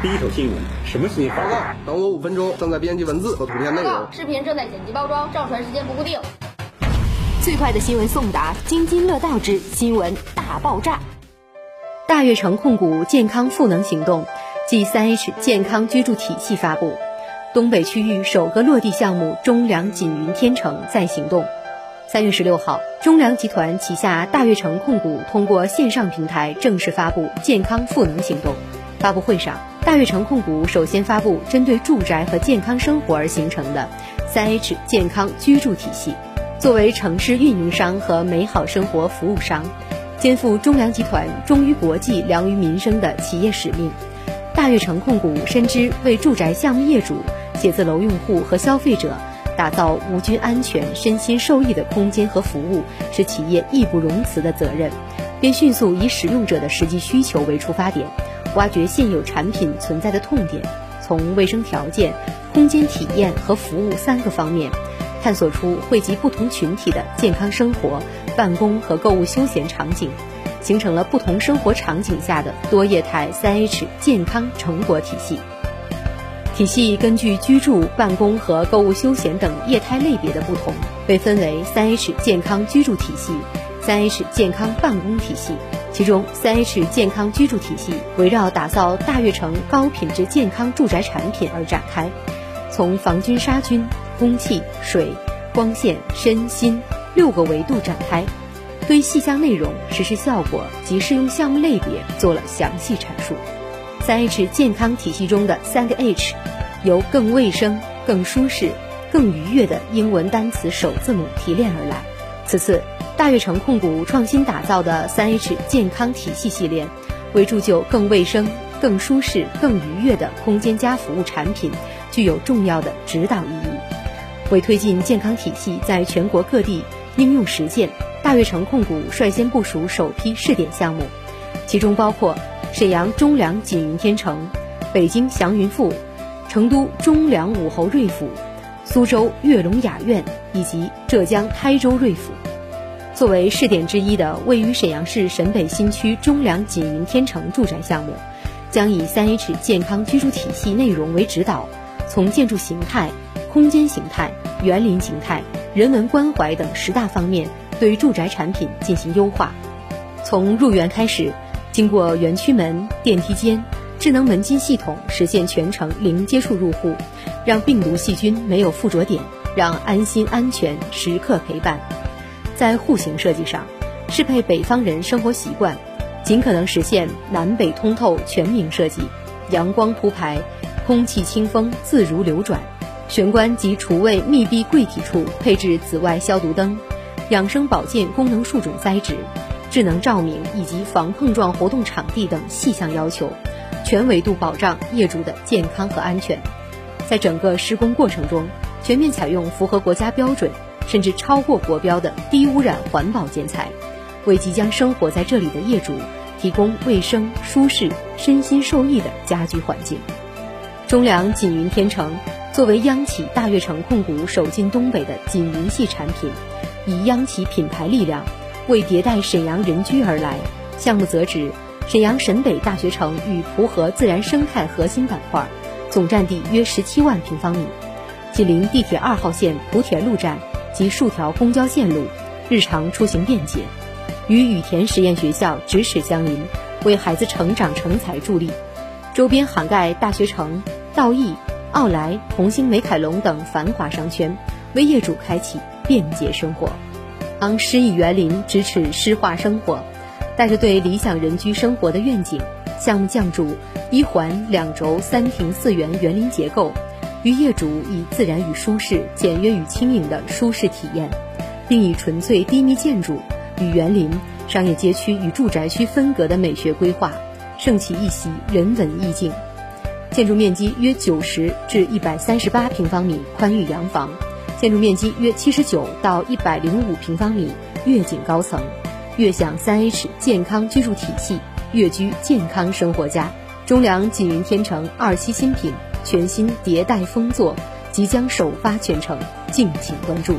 第一手新闻，什么新闻？报告，等我五分钟，正在编辑文字和图片内容。视频正在剪辑包装，上传时间不固定。最快的新闻送达，津津乐道之新闻大爆炸。大悦城控股健康赋能行动暨三 H 健康居住体系发布，东北区域首个落地项目中粮锦云天城在行动。三月十六号，中粮集团旗下大悦城控股通过线上平台正式发布健康赋能行动。发布会上，大悦城控股首先发布针对住宅和健康生活而形成的三 H 健康居住体系。作为城市运营商和美好生活服务商，肩负中粮集团忠于国际、良于民生的企业使命。大悦城控股深知为住宅项目业主、写字楼用户和消费者。打造无菌、安全、身心受益的空间和服务是企业义不容辞的责任，便迅速以使用者的实际需求为出发点，挖掘现有产品存在的痛点，从卫生条件、空间体验和服务三个方面，探索出惠及不同群体的健康生活、办公和购物休闲场景，形成了不同生活场景下的多业态三 H 健康成果体系。体系根据居住、办公和购物休闲等业态类别的不同，被分为三 H 健康居住体系、三 H 健康办公体系。其中，三 H 健康居住体系围绕打造大悦城高品质健康住宅产品而展开，从防菌杀菌、空气、水、光线、身心六个维度展开，对细项内容、实施效果及适用项目类别做了详细阐述。三 H 健康体系中的三个 H，由更卫生、更舒适、更愉悦的英文单词首字母提炼而来。此次，大悦城控股创新打造的三 H 健康体系系列，为铸就更卫生、更舒适、更愉悦的空间加服务产品，具有重要的指导意义。为推进健康体系在全国各地应用实践，大悦城控股率先部署首批试点项目，其中包括。沈阳中粮锦云天成，北京祥云赋，成都中粮武侯瑞府，苏州悦龙雅苑以及浙江台州瑞府，作为试点之一的位于沈阳市沈北新区中粮锦云天成住宅项目，将以三 H 健康居住体系内容为指导，从建筑形态、空间形态、园林形态、人文关怀等十大方面对住宅产品进行优化，从入园开始。经过园区门、电梯间、智能门禁系统，实现全程零接触入户，让病毒细菌没有附着点，让安心安全时刻陪伴。在户型设计上，适配北方人生活习惯，尽可能实现南北通透全明设计，阳光铺排，空气清风自如流转。玄关及厨卫密闭柜体处配置紫外消毒灯，养生保健功能树种栽植。智能照明以及防碰撞活动场地等细项要求，全维度保障业主的健康和安全。在整个施工过程中，全面采用符合国家标准甚至超过国标的低污染环保建材，为即将生活在这里的业主提供卫生、舒适、身心受益的家居环境。中粮锦云天成作为央企大悦城控股首进东北的锦云系产品，以央企品牌力量。为迭代沈阳人居而来，项目则址沈阳沈北大学城与蒲河自然生态核心板块，总占地约十七万平方米，紧邻地铁二号线蒲田路站及数条公交线路，日常出行便捷，与羽田实验学校咫尺相邻，为孩子成长成才助力。周边涵盖大学城、道义、奥莱、红星美凯龙等繁华商圈，为业主开启便捷生活。当诗意园林支持诗化生活，带着对理想人居生活的愿景，项目降筑一环两轴三庭四园园林结构，与业主以自然与舒适、简约与轻盈的舒适体验，并以纯粹低密建筑与园林、商业街区与住宅区分隔的美学规划，盛起一席人文意境。建筑面积约九十至一百三十八平方米，宽裕洋房。建筑面积约七十九到一百零五平方米，悦景高层，悦享三 H 健康居住体系，悦居健康生活家。中粮锦云天城二期新品全新迭代封座即将首发全程，敬请关注。